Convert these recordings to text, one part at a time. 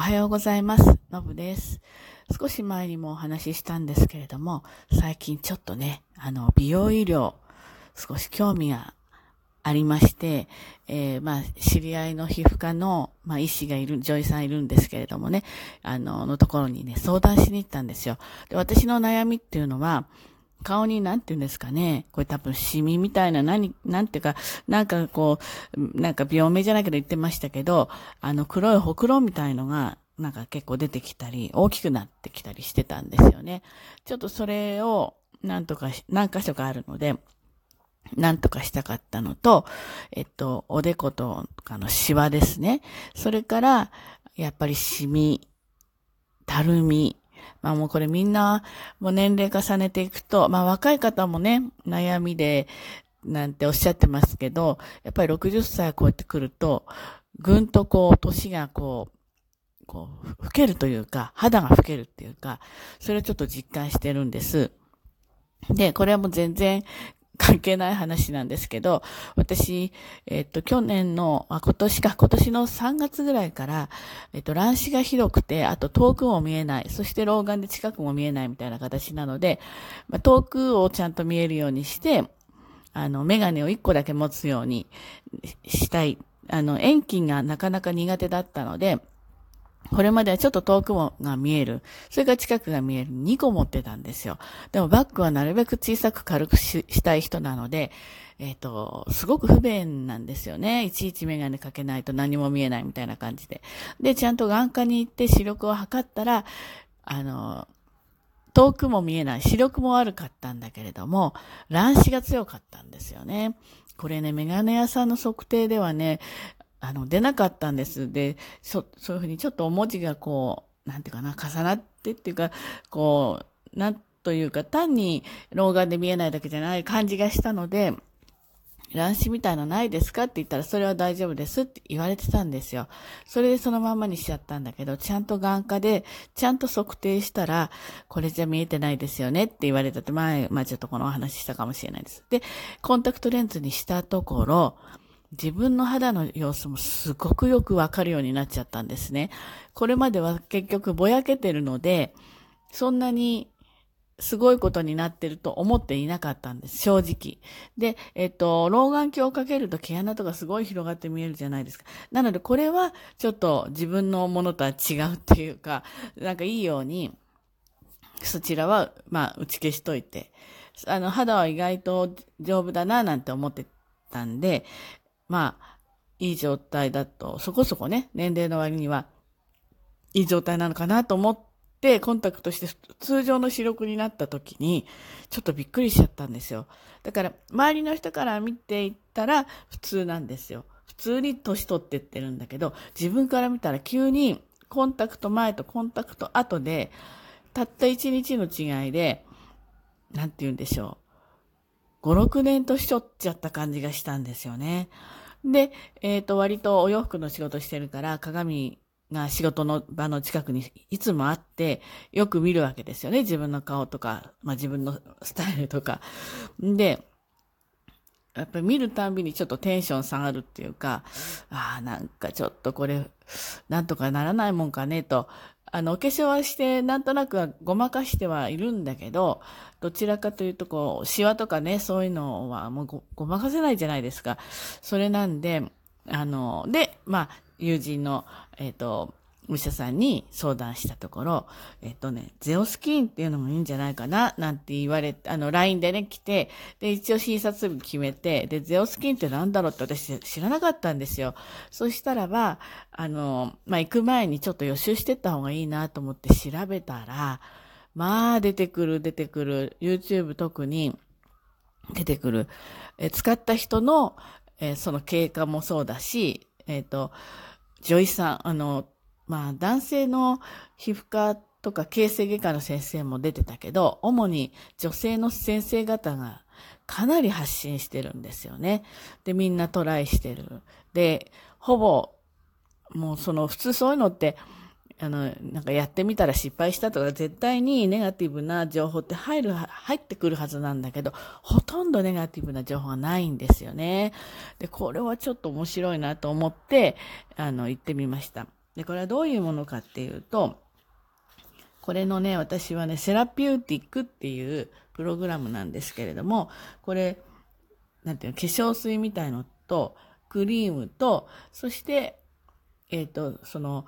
おはようございます。のぶです。少し前にもお話ししたんですけれども、最近ちょっとね、あの、美容医療、少し興味がありまして、えー、まあ、知り合いの皮膚科の、まあ、医師がいる、女医さんいるんですけれどもね、あの、のところにね、相談しに行ったんですよ。で、私の悩みっていうのは、顔になんて言うんですかね。これ多分シミみたいな何、なんていうか、なんかこう、なんか病名じゃないけど言ってましたけど、あの黒いほくろみたいのが、なんか結構出てきたり、大きくなってきたりしてたんですよね。ちょっとそれを、なんとか、何箇所かあるので、なんとかしたかったのと、えっと、おでことかのシワですね。それから、やっぱりシミ、たるみ、まあもうこれみんな、もう年齢重ねていくと、まあ若い方もね、悩みで、なんておっしゃってますけど、やっぱり60歳超えてくると、ぐんとこう、年がこう、こう、老けるというか、肌が老けるっていうか、それをちょっと実感してるんです。で、これはもう全然関係ない話なんですけど、私、えっと、去年の、あ、今年か、今年の3月ぐらいから、えっと、乱視がひどくて、あと遠くも見えない、そして老眼で近くも見えないみたいな形なので、まあ、遠くをちゃんと見えるようにして、あの、メガネを1個だけ持つようにしたい。あの、遠近がなかなか苦手だったので、これまではちょっと遠くもが見える。それから近くが見える。2個持ってたんですよ。でもバッグはなるべく小さく軽くしたい人なので、えっ、ー、と、すごく不便なんですよね。いちいちメガネかけないと何も見えないみたいな感じで。で、ちゃんと眼科に行って視力を測ったら、あの、遠くも見えない。視力も悪かったんだけれども、乱視が強かったんですよね。これね、メガネ屋さんの測定ではね、あの、出なかったんです。で、そ、そういうふうにちょっと文字がこう、なんていうかな、重なってっていうか、こう、なんというか、単に老眼で見えないだけじゃない感じがしたので、乱視みたいのないですかって言ったら、それは大丈夫ですって言われてたんですよ。それでそのままにしちゃったんだけど、ちゃんと眼科で、ちゃんと測定したら、これじゃ見えてないですよねって言われたって、前、まあちょっとこのお話したかもしれないです。で、コンタクトレンズにしたところ、自分の肌の様子もすごくよくわかるようになっちゃったんですね。これまでは結局ぼやけてるので、そんなにすごいことになってると思っていなかったんです、正直。で、えっと、老眼鏡をかけると毛穴とかすごい広がって見えるじゃないですか。なので、これはちょっと自分のものとは違うっていうか、なんかいいように、そちらは、まあ、打ち消しといて、あの、肌は意外と丈夫だな、なんて思ってたんで、まあ、いい状態だと、そこそこね、年齢の割には、いい状態なのかなと思って、コンタクトして通常の視力になった時に、ちょっとびっくりしちゃったんですよ。だから、周りの人から見ていったら普通なんですよ。普通に年取ってってるんだけど、自分から見たら急にコンタクト前とコンタクト後で、たった一日の違いで、なんて言うんでしょう。5、6年年取っちゃった感じがしたんですよね。で、えっ、ー、と、割とお洋服の仕事してるから、鏡が仕事の場の近くにいつもあって、よく見るわけですよね。自分の顔とか、まあ自分のスタイルとか。で、やっぱり見るたんびにちょっとテンション下がるっていうか、ああ、なんかちょっとこれ、なんとかならないもんかねと、あの、お化粧はして、なんとなくはごまかしてはいるんだけど、どちらかというと、こう、シワとかね、そういうのはもうごごまかせないじゃないですか。それなんで、あの、で、まあ、友人の、えっ、ー、と、お医者さんに相談したところ、えっとね、ゼオスキンっていうのもいいんじゃないかな、なんて言われて、あの、LINE でね、来て、で、一応診察日決めて、で、ゼオスキンって何だろうって私知らなかったんですよ。そしたらば、あの、まあ、行く前にちょっと予習してった方がいいなと思って調べたら、まあ、出てくる、出てくる、YouTube 特に出てくる、え使った人の、えその経過もそうだし、えっ、ー、と、女医さん、あの、まあ男性の皮膚科とか形成外科の先生も出てたけど、主に女性の先生方がかなり発信してるんですよね。で、みんなトライしてる。で、ほぼ、もうその普通そういうのって、あの、なんかやってみたら失敗したとか、絶対にネガティブな情報って入る、入ってくるはずなんだけど、ほとんどネガティブな情報がないんですよね。で、これはちょっと面白いなと思って、あの、行ってみました。で、これはどういうものかっていうと、これのね、私はね、セラピューティックっていうプログラムなんですけれども、これ、なんていうの、化粧水みたいのと、クリームと、そして、えっ、ー、と、その、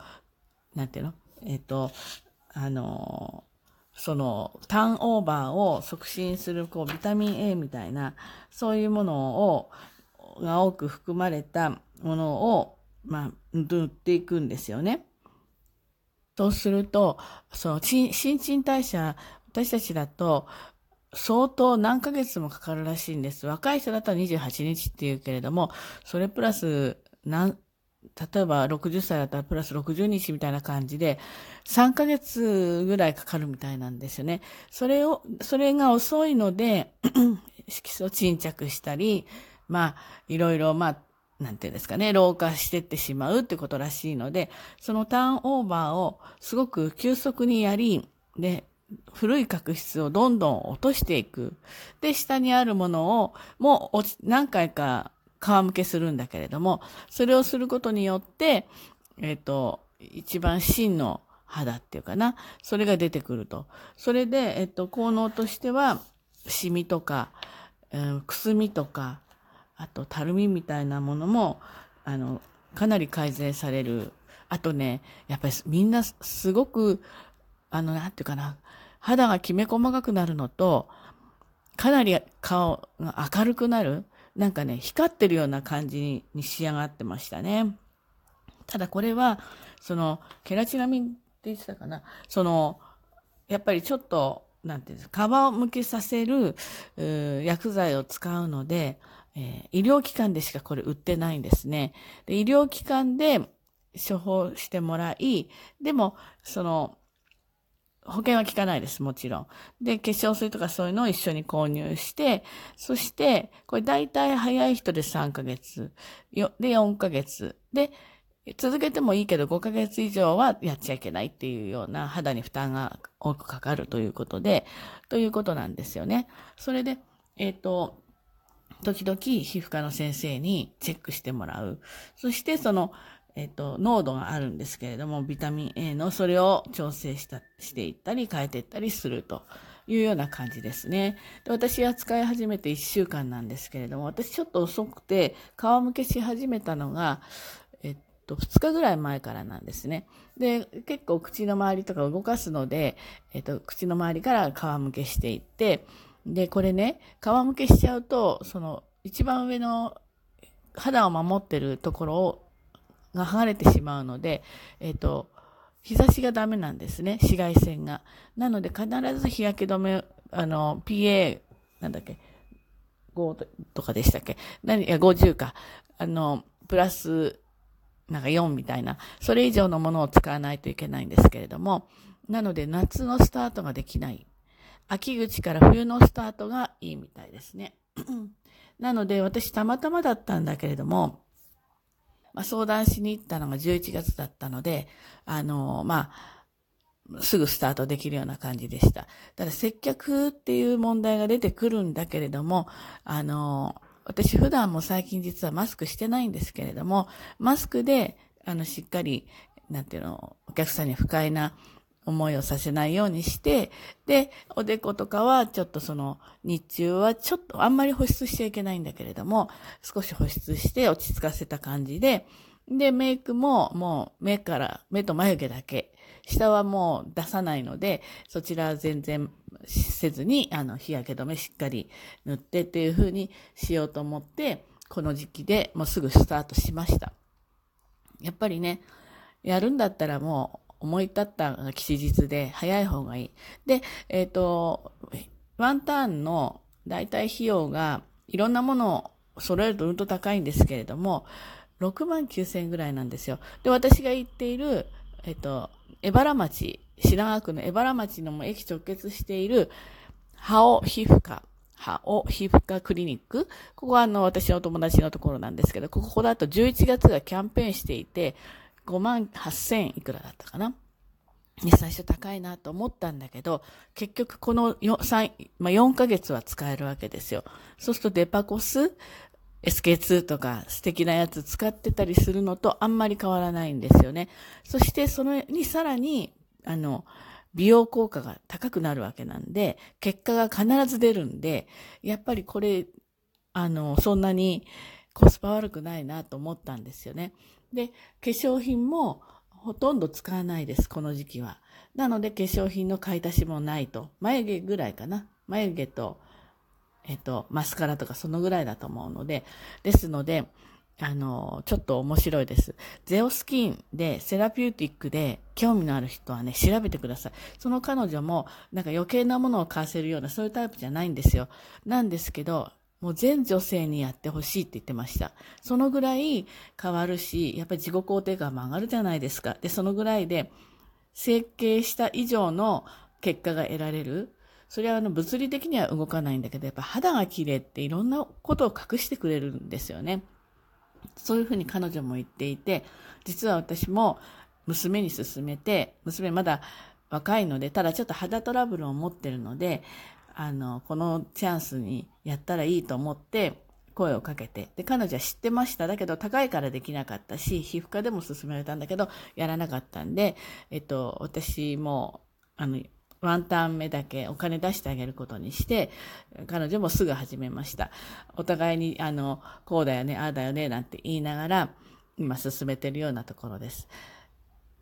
なんていうのえっ、ー、と、あの、その、ターンオーバーを促進する、こう、ビタミン A みたいな、そういうものを、が多く含まれたものを、まあ、塗っていくんですよね。そうすると、その、新陳代謝、私たちだと、相当何ヶ月もかかるらしいんです。若い人だったら28日っていうけれども、それプラス、何、例えば60歳だったらプラス60日みたいな感じで、3ヶ月ぐらいかかるみたいなんですよね。それを、それが遅いので、色素沈着したり、まあ、いろいろ、まあ、なんていうんですかね、老化してってしまうってことらしいので、そのターンオーバーをすごく急速にやり、で、古い角質をどんどん落としていく。で、下にあるものを、もう何回か皮むけするんだけれども、それをすることによって、えっ、ー、と、一番真の肌っていうかな、それが出てくると。それで、えっ、ー、と、効能としては、シミとか、くすみとか、あと、たるみみたいなものも、あの、かなり改善される。あとね、やっぱりみんなすごく、あの、なんていうかな、肌がきめ細かくなるのと、かなり顔が明るくなる。なんかね、光ってるような感じに仕上がってましたね。ただこれは、その、ケラチナミンって言ってたかな。その、やっぱりちょっと、なんていうんですか、皮をむけさせる薬剤を使うので、えー、医療機関でしかこれ売ってないんですね。で医療機関で処方してもらい、でも、その、保険は効かないです、もちろん。で、化粧水とかそういうのを一緒に購入して、そして、これ大体早い人で3ヶ月、よで4ヶ月。で、続けてもいいけど5ヶ月以上はやっちゃいけないっていうような肌に負担が多くかかるということで、ということなんですよね。それで、えっ、ー、と、時々皮膚科の先生にチェックしてもらう。そしてその、えっと、濃度があるんですけれども、ビタミン A のそれを調整した、していったり変えていったりするというような感じですね。で私は使い始めて1週間なんですけれども、私ちょっと遅くて皮むけし始めたのが、と、2日ぐらい前からなんですね。で、結構口の周りとか動かすので、えっと、口の周りから皮むけしていって、で、これね、皮むけしちゃうと、その、一番上の肌を守ってるところをが剥がれてしまうので、えっ、と、日差しがダメなんですね、紫外線が。なので必ず日焼け止め、あの、PA、なんだっけ、5とかでしたっけ何、いや、50か。あの、プラス、なんか4みたいな、それ以上のものを使わないといけないんですけれども、なので夏のスタートができない。秋口から冬のスタートがいいみたいですね。なので私たまたまだったんだけれども、まあ、相談しに行ったのが11月だったので、あの、まあ、すぐスタートできるような感じでした。ただ接客っていう問題が出てくるんだけれども、あの、私普段も最近実はマスクしてないんですけれども、マスクで、あの、しっかり、なんていうの、お客さんに不快な思いをさせないようにして、で、おでことかはちょっとその日中はちょっとあんまり保湿しちゃいけないんだけれども、少し保湿して落ち着かせた感じで、で、メイクももう目から、目と眉毛だけ、下はもう出さないので、そちらは全然せずに、あの、日焼け止めしっかり塗ってっていう風にしようと思って、この時期でもうすぐスタートしました。やっぱりね、やるんだったらもう思い立った吉日で早い方がいい。で、えっ、ー、と、ワンターンの大体費用がいろんなものを揃えるとうんと高いんですけれども、6万9千円ぐらいなんですよ。で、私が行っている、えっ、と、江原町、白川区の江原町の駅直結している、ハオ皮膚科、ハオ皮膚科クリニック。ここはあの、私の友達のところなんですけど、ここだと11月がキャンペーンしていて、5万8000いくらだったかな。最初高いなと思ったんだけど、結局この 4, 3、まあ、4ヶ月は使えるわけですよ。そうするとデパコス SK2 とか素敵なやつ使ってたりするのとあんまり変わらないんですよね。そしてそのにさらに、あの、美容効果が高くなるわけなんで、結果が必ず出るんで、やっぱりこれ、あの、そんなにコスパ悪くないなと思ったんですよね。で、化粧品もほとんど使わないです、この時期は。なので化粧品の買い足しもないと。眉毛ぐらいかな。眉毛と、えっと、マスカラとかそのぐらいだと思うので、ですので、あの、ちょっと面白いです。ゼオスキンでセラピューティックで興味のある人はね、調べてください。その彼女もなんか余計なものを買わせるようなそういうタイプじゃないんですよ。なんですけど、もう全女性にやってほしいって言ってました。そのぐらい変わるし、やっぱり自己肯定感も上がるじゃないですか。で、そのぐらいで設計した以上の結果が得られる。それはあの物理的には動かないんだけど、やっぱ肌が綺麗っていろんなことを隠してくれるんですよね。そういうふうに彼女も言っていて、実は私も娘に勧めて、娘まだ若いので、ただちょっと肌トラブルを持ってるので、あの、このチャンスにやったらいいと思って声をかけて、で、彼女は知ってました。だけど高いからできなかったし、皮膚科でも勧められたんだけど、やらなかったんで、えっと、私も、あの、ワンタン目だけお金出してあげることにして、彼女もすぐ始めました。お互いに、あの、こうだよね、ああだよね、なんて言いながら、今進めてるようなところです。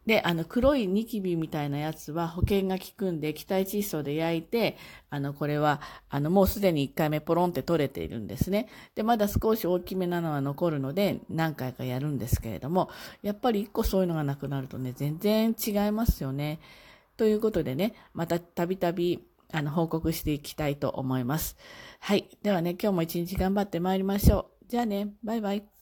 で、あの、黒いニキビみたいなやつは保険が効くんで、気体窒素で焼いて、あの、これは、あの、もうすでに1回目ポロンって取れているんですね。で、まだ少し大きめなのは残るので、何回かやるんですけれども、やっぱり1個そういうのがなくなるとね、全然違いますよね。ということでね、またたびたび、あの、報告していきたいと思います。はい。ではね、今日も一日頑張ってまいりましょう。じゃあね、バイバイ。